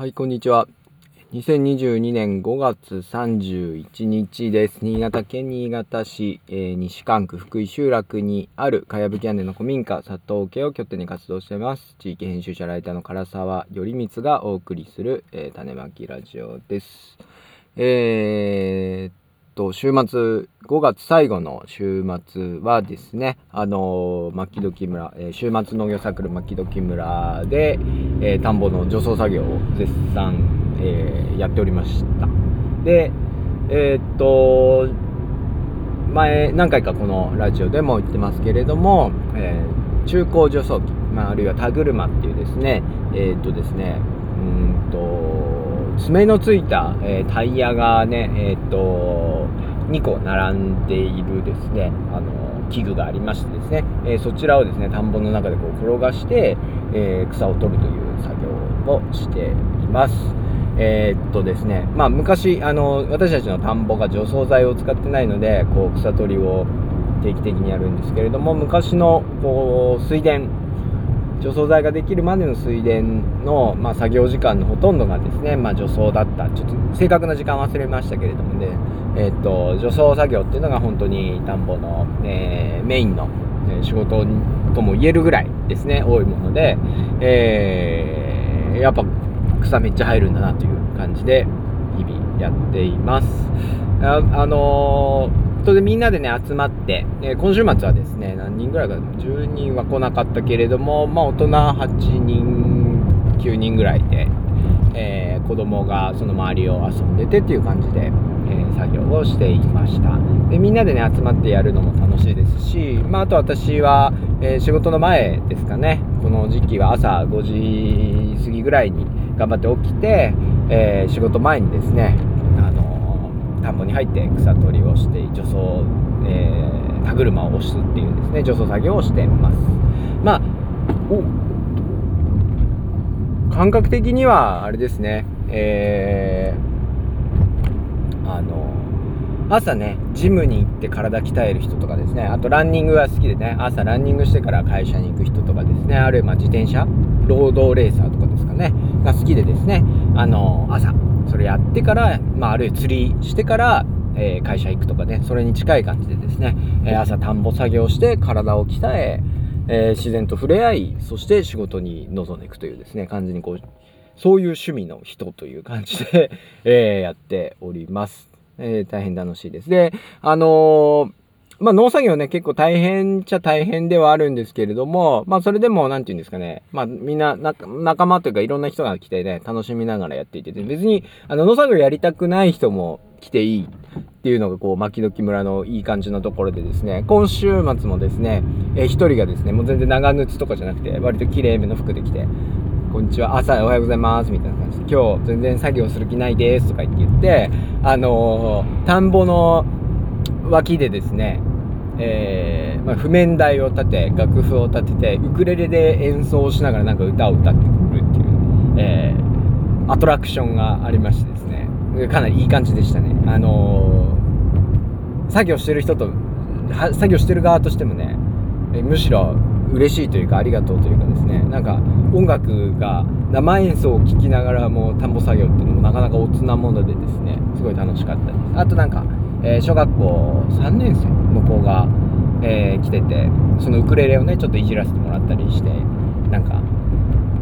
はい、こんにちは。2022年5月31日です。新潟県新潟市、えー、西関区福井集落にあるかやぶき屋根の古民家佐藤家を拠点に活動しています。地域編集者ライターの唐沢頼光がお送りする、えー、種まきラジオです。えー、と、週末、5月最後の週末はですね、あのー、牧時村、えー、週末農業サークル牧時村で、えー、田んぼの除草作業を絶賛、えー、やっておりました。で、えー、っと、前、何回かこのラジオでも言ってますけれども、えー、中高除草機、まあ、あるいは田車っていうですね、えー、っとですね、うんと、爪のついた、えー、タイヤがね、えー、っと、2個並んでいるですね、あの、器具がありましてですね、えー、そちらをですね、田んぼの中でこう転がして、え草を取るという作業をしています。えー、っとですね、まあ昔、あの、私たちの田んぼが除草剤を使ってないので、こう草取りを定期的にやるんですけれども、昔のこう水田、除草剤ができるまでの水田の、まあ、作業時間のほとんどがですね、まあ、除草だった。ちょっと正確な時間忘れましたけれどもね、えー、っと除草作業っていうのが本当に田んぼの、えー、メインの仕事とも言えるぐらいですね。多いもので、えー、やっぱ草めっちゃ入るんだなという感じで日々やっています。あ、あのーそれでみんなでね、集まって、え、今週末はですね、何人ぐらいか、10人は来なかったけれども、まあ大人8人、9人ぐらいで、えー、子供がその周りを遊んでてっていう感じで、えー、作業をしていました。で、みんなでね、集まってやるのも楽しいですし、まああと私は、えー、仕事の前ですかね、この時期は朝5時過ぎぐらいに頑張って起きて、え仕事前にですね、田んぼに入って草取りをして除草、えー、田車を押すっていうですね除草作業をしてます。まあ感覚的にはあれですねえー、あの朝ねジムに行って体鍛える人とかですねあとランニングが好きでね朝ランニングしてから会社に行く人とかですねあるいは自転車労働レーサーとかですかねが好きでですねあの朝それやってから、まあ、あるいは釣りしてから、えー、会社行くとかね、それに近い感じでですね、えー、朝田んぼ作業して体を鍛え、えー、自然と触れ合い、そして仕事に臨んでいくというですね、感じにこう、そういう趣味の人という感じで えやっております。え大変楽しいです。で、あのまあ、農作業ね、結構大変っちゃ大変ではあるんですけれども、まあ、それでも、なんて言うんですかね、まあ、みんな、仲間というか、いろんな人が来てね、楽しみながらやっていて、別に、あの、農作業やりたくない人も来ていいっていうのが、こう、牧時村のいい感じのところでですね、今週末もですね、えー、一人がですね、もう全然長靴とかじゃなくて、割と綺麗めの服で来て、こんにちは、朝おはようございます、みたいな感じで、今日全然作業する気ないです、とか言って言って、あのー、田んぼの脇でですね、えー、まあ、譜面台を立て楽譜を立ててウクレレで演奏しながらなんか歌を歌ってくるっていう、えー、アトラクションがありましてですね。かなりいい感じでしたね。あのー、作業してる人と作業してる側としてもね、えむしろ嬉しいというかありがとうというかですね。なんか音楽が生演奏を聴きながらも田んぼ作業っていうのもなかなかおつなものでですねすごい楽しかったです。あとなんかえー、小学校3年生の子が、えー、来ててそのウクレレをねちょっといじらせてもらったりしてなんか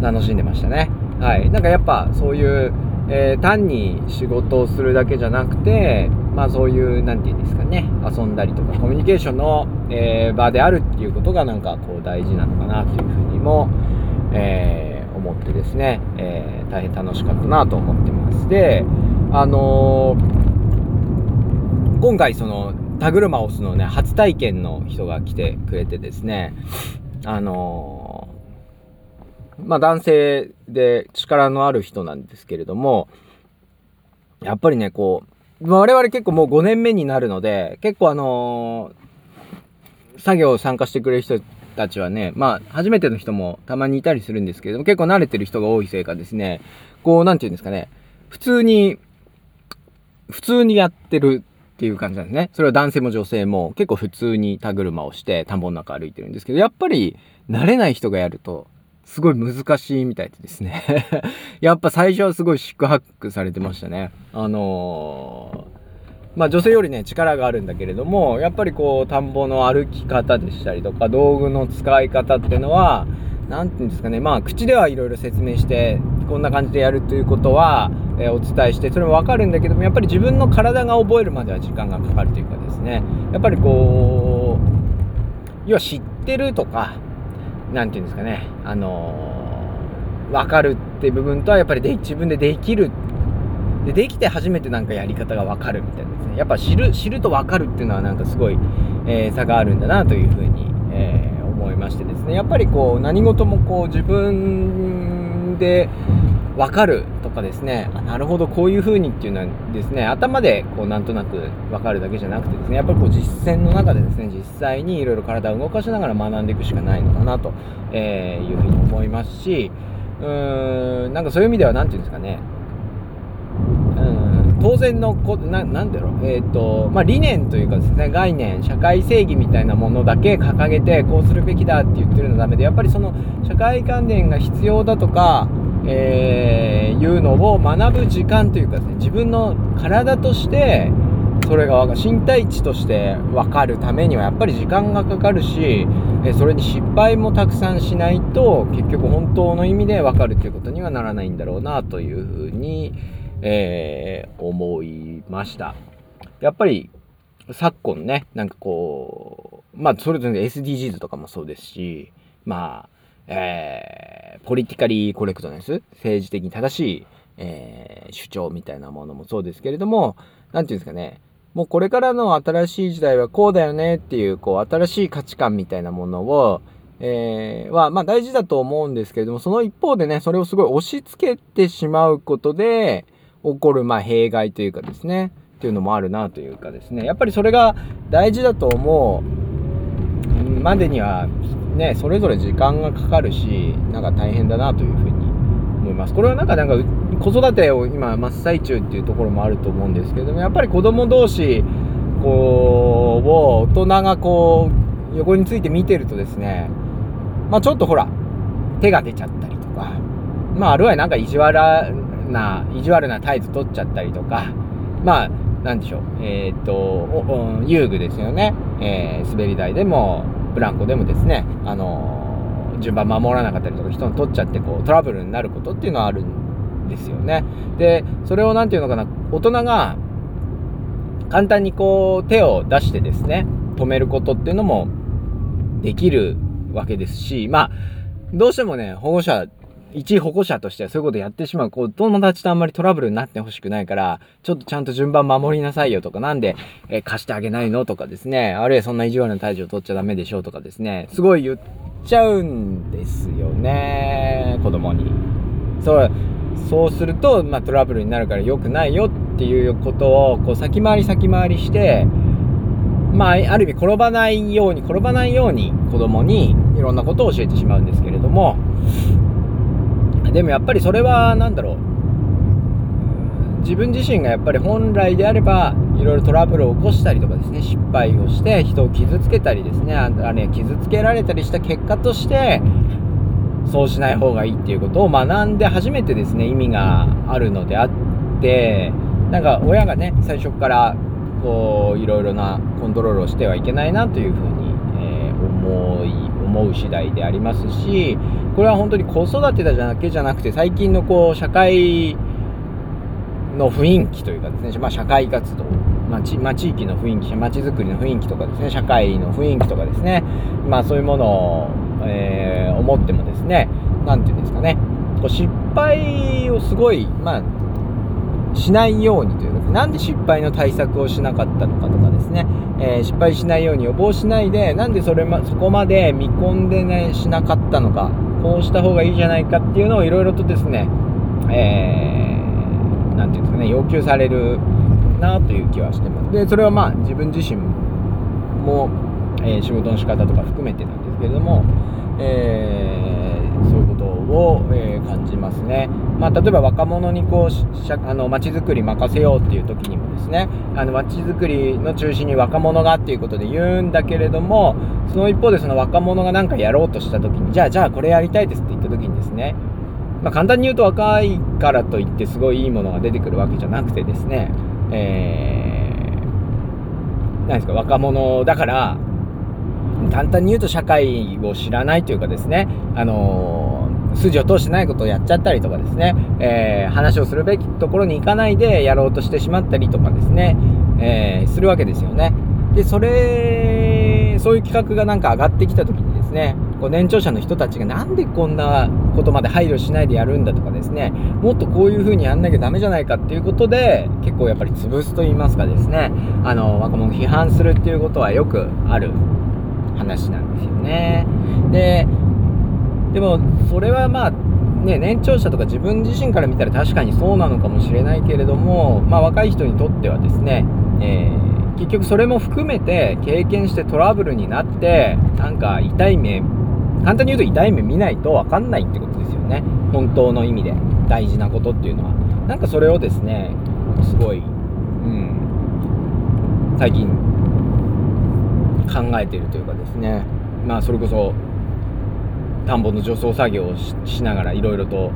楽しんでましたね。はい。なんかやっぱそういう、えー、単に仕事をするだけじゃなくてまあそういう何て言うんですかね遊んだりとかコミュニケーションの、え場であるっていうことがなんかこう大事なのかなというふうにも、え思ってですね、え大変楽しかったなと思ってます。であのー今回その田車を押すのね初体験の人が来てくれてですねあのー、まあ男性で力のある人なんですけれどもやっぱりねこう我々結構もう5年目になるので結構あのー、作業を参加してくれる人たちはねまあ初めての人もたまにいたりするんですけれども結構慣れてる人が多いせいかですねこう何て言うんですかね普通に普通にやってるっていう感じなんですね。それは男性も女性も結構普通に田車をして田んぼの中歩いてるんですけど、やっぱり慣れない人がやるとすごい難しいみたいでですね やっぱ最初はすごい宿泊されてましたね。あのーまあ女性よりね力があるんだけれどもやっぱりこう田んぼの歩き方でしたりとか道具の使い方っていうのは何て言うんですかねまあ口ではいろいろ説明してこんな感じでやるということは、え、お伝えしてそれも分かるんだけどもやっぱり自分の体が覚えるまでは時間がかかるというかですね。やっぱりこう要は知ってるとか何て言うんですかねあのー、分かるって部分とはやっぱりで自分でできるでできて初めてなんかやり方が分かるみたいなですね。やっぱ知る知ると分かるっていうのはなんかすごい、えー、差があるんだなというふうに、えー、思いましてですね。やっぱりこう何事もこう自分で分かるとかですねあなるほどこういう風にっていうのはですね頭でこうなんとなく分かるだけじゃなくてですねやっぱりこう実践の中でですね実際にいろいろ体を動かしながら学んでいくしかないのかなと、え、いうふうに思いますしうーんなんかそういう意味では何て言うんですかね当然のこななんだろう、えーとまあ、理念というかですね概念社会正義みたいなものだけ掲げてこうするべきだって言ってるのはダメでやっぱりその社会観念が必要だとか、えー、いうのを学ぶ時間というかですね自分の体としてそれが身体値として分かるためにはやっぱり時間がかかるしそれに失敗もたくさんしないと結局本当の意味で分かるということにはならないんだろうなというふうにえー、思いました。やっぱり、昨今ね、なんかこう、まあ、それぞれ SDGs とかもそうですし、まあ、えー、ポリティカリーコレクトネス、政治的に正しい、えー、主張みたいなものもそうですけれども、何て言うんですかね、もうこれからの新しい時代はこうだよねっていう、こう、新しい価値観みたいなものを、えー、は、まあ大事だと思うんですけれども、その一方でね、それをすごい押し付けてしまうことで、起こる、まあ、弊害というかですね、っていうのもあるなというかですね、やっぱりそれが大事だと思うまでには、ね、それぞれ時間がかかるし、なんか大変だなというふうに思います。これはなんか、なんか、子育てを今真っ最中っていうところもあると思うんですけども、やっぱり子供同士、こう、を大人がこう、横について見てるとですね、まあちょっとほら、手が出ちゃったりとか、まああるいはなんか意地悪な、意地悪な態度取っちゃったりとか、まあ、なんでしょう、えー、と、遊具ですよね。えー、滑り台でも、ブランコでもですね、あの、順番守らなかったりとか、人に取っちゃって、こう、トラブルになることっていうのはあるんですよね。で、それを何て言うのかな、大人が、簡単にこう、手を出してですね、止めることっていうのもできるわけですし、まあ、どうしてもね、保護者一保護者としてはそういうことやってしまう、こう、友達とあんまりトラブルになってほしくないから、ちょっとちゃんと順番守りなさいよとか、なんで、えー、貸してあげないのとかですね、あるいはそんな意地悪な態度を取っちゃダメでしょうとかですね、すごい言っちゃうんですよね、子供に。そう、そうすると、まあ、トラブルになるから良くないよっていうことを、こう、先回り先回りして、まあ、ある意味転ばないように、転ばないように子供にいろんなことを教えてしまうんですけれども、でもやっぱりそれは何だろう。自分自身がやっぱり本来であればいろいろトラブルを起こしたりとかですね失敗をして人を傷つけたりですねあれ傷つけられたりした結果としてそうしない方がいいっていうことを学んで初めてですね意味があるのであってなんか親がね最初からこういろいろなコントロールをしてはいけないなというふうに、えー、思い思う次第でありますしこれは本当に子育てだけじゃなくて最近のこう社会の雰囲気というかですね、まあ、社会活動、まあまあ、地域の雰囲気街づくりの雰囲気とかですね社会の雰囲気とかですね、まあ、そういうものを、えー、思ってもですね何て言うんですかねこう失敗をすごい、まあ、しないようにというかなんで失敗の対策をしなかったのかとかですね、えー、失敗しないように予防しないでなんでそれ、ま、そこまで見込んで、ね、しなかったのかこうした方がいいじゃないかっていうのをいろいろとですね、えー、なんていうんですかね、要求されるなという気はしてます。で、それはまあ自分自身も、えー、仕事の仕方とか含めてなんですけれども、えそういうことを、をえー、感じますね。まあ、例えば若者にこうあの街づくり任せようっていう時にもですねあの街づくりの中心に若者がっていうことで言うんだけれどもその一方でその若者が何かやろうとした時にじゃあじゃあこれやりたいですって言った時にですねまあ、簡単に言うと若いからといってすごいいいものが出てくるわけじゃなくてですね、えー、何ですか、若者だから、簡単に言うと社会を知らないというかですね、あのー、筋を通してないことをやっちゃったりとかですね、えー、話をするべきところに行かないでやろうとしてしまったりとかですね、えー、するわけですよね。で、それ、そういう企画がなんか上がってきた時にですね、こう年長者の人たちがなんでこんなことまで配慮しないでやるんだとかですね。もっとこういう風にやんなきゃダメじゃないかっていうことで結構やっぱり潰すと言いますかですね。あの若者批判するっていうことはよくある話なんですよね。ででもそれはまあね年長者とか自分自身から見たら確かにそうなのかもしれないけれどもまあ若い人にとってはですね、えー、結局それも含めて経験してトラブルになってなんか痛い目簡単に言うと痛い目見ないと分かんないってことですよね。本当の意味で大事なことっていうのは。なんかそれをですねすごい、うん、最近考えているというかですね。まあそれこそ田んぼの除草作業をしながらいろいろと、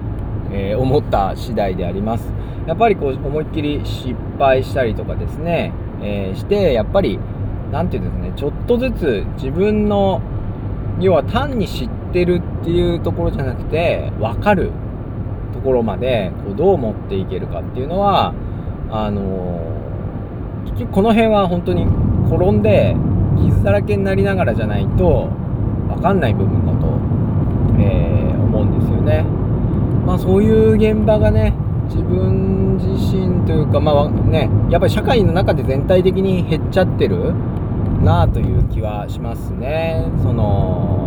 えー、思った次第であります。やっぱりこう思いっきり失敗したりとかですね、えー、してやっぱり何て言うんですかねちょっとずつ自分の要は単に知ってるっていうところじゃなくて分かるところまでこうどう持っていけるかっていうのはあのー、結局この辺は本当に転んで傷だらけになりながらじゃないと分かんない部分だと、えー、思うんですよね。まあそういう現場がね自分自身というかまあねやっぱり社会の中で全体的に減っちゃってるなあという気はしますね。その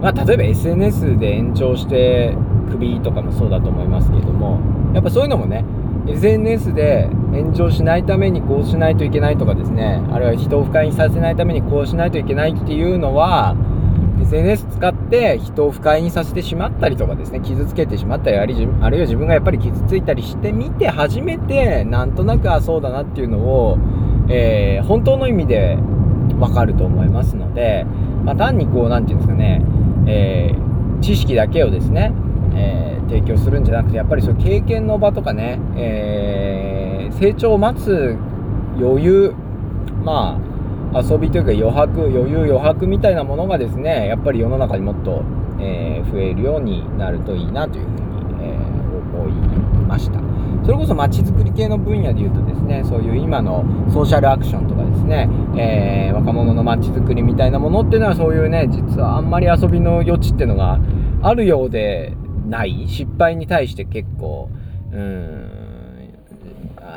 まあ、例えば SNS で延長して首とかもそうだと思いますけれどもやっぱそういうのもね SNS で炎上しないためにこうしないといけないとかですねあるいは人を不快にさせないためにこうしないといけないっていうのは SNS 使って人を不快にさせてしまったりとかですね傷つけてしまったりあるいは自分がやっぱり傷ついたりしてみて初めてなんとなくあそうだなっていうのをえー、本当の意味でわかると思いますので、まあ、単にこう、なんていうんですかね、えー、知識だけをですね、えー、提供するんじゃなくて、やっぱりそう経験の場とかね、え成長を待つ余裕、まあ、遊びというか余白、余裕余白みたいなものがですね、やっぱり世の中にもっと、え増えるようになるといいなというふうに、え思いました。それこそ街づくり系の分野でいうとですねそういう今のソーシャルアクションとかですね、えー、若者の街づくりみたいなものっていうのはそういうね実はあんまり遊びの余地っていうのがあるようでない失敗に対して結構うん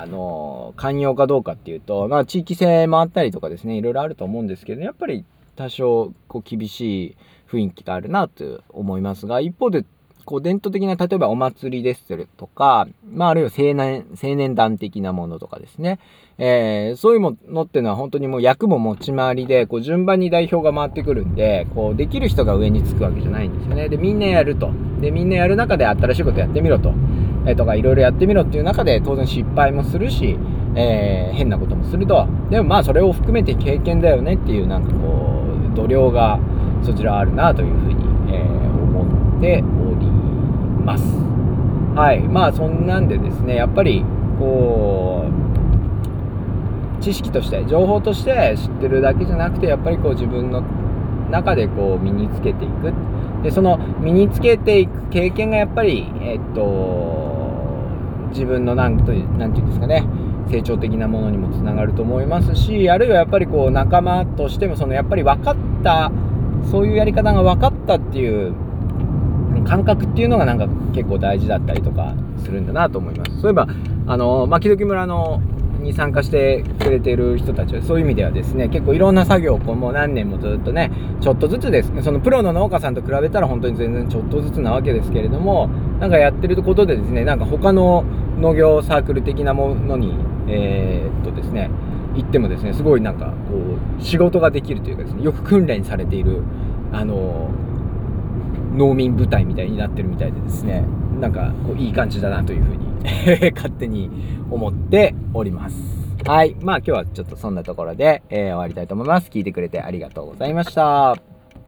の寛容かどうかっていうと、まあ、地域性もあったりとかですねいろいろあると思うんですけどやっぱり多少こう厳しい雰囲気があるなと思いますが一方でこう伝統的な、例えばお祭りですとか、まああるいは青年、青年団的なものとかですね。えー、そういうものっていうのは本当にもう役も持ち回りで、こう順番に代表が回ってくるんで、こうできる人が上につくわけじゃないんですよね。で、みんなやると。で、みんなやる中で新しいことやってみろと。えー、とかいろいろやってみろっていう中で当然失敗もするし、えー、変なこともすると。でもまあそれを含めて経験だよねっていうなんかこう、度量がそちらあるなというふうに、え思ってます。はい。まあそんなんでですね、やっぱりこう、知識として、情報として知ってるだけじゃなくて、やっぱりこう自分の中でこう身につけていく。で、その身につけていく経験がやっぱり、えっと、自分のなんと、なんていうんですかね、成長的なものにもつながると思いますし、あるいはやっぱりこう仲間としても、そのやっぱり分かった、そういうやり方が分かったっていう感覚っていうのがなんか結構大事だったりとかするんだなと思います。そういえば、あの、まきどき村のに参加してくれてる人たちはそういう意味ではですね結構いろんな作業をこうもう何年もずっとねちょっとずつですそのプロの農家さんと比べたら本当に全然ちょっとずつなわけですけれどもなんかやってることでですねなんか他の農業サークル的なものにえー、っとですね行ってもですねすごいなんかこう仕事ができるというかですねよく訓練されているあの農民部隊みたいになってるみたいでですね、なんかこういい感じだなというふうに 勝手に思っております。はい。まあ今日はちょっとそんなところで、えー、終わりたいと思います。聞いてくれてありがとうございました。